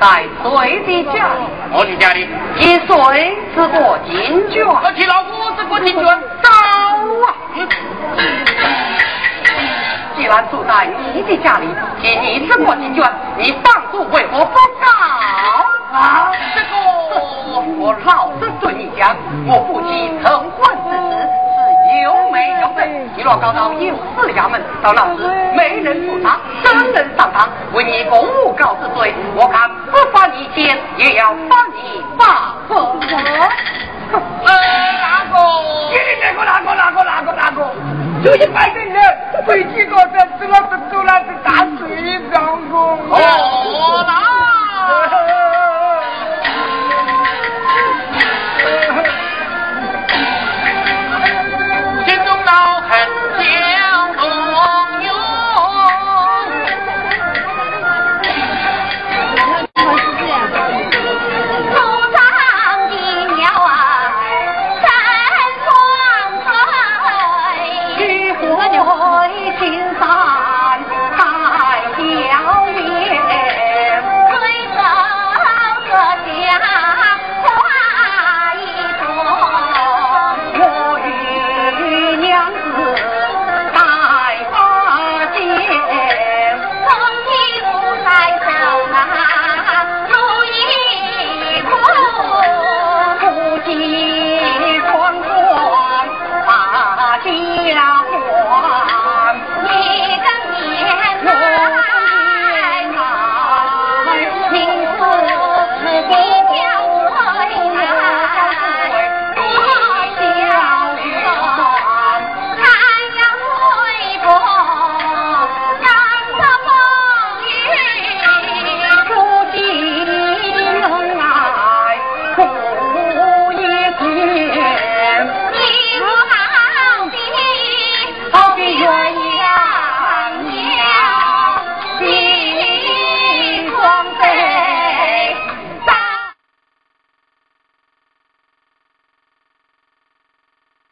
在谁的家里？我的家里。一岁只过金卷，我替老夫之过金卷，走啊！既然住在你的家里，替你之过金卷，你当初为何不告？啊，这个 我老实对你讲，我不亲你若告到有司衙门，到那时没人负他，真人上堂为你公务告之罪，我看不罚你钱，也要罚你八分。呃，哪个？你哪个哪个哪个哪个哪个？就一百个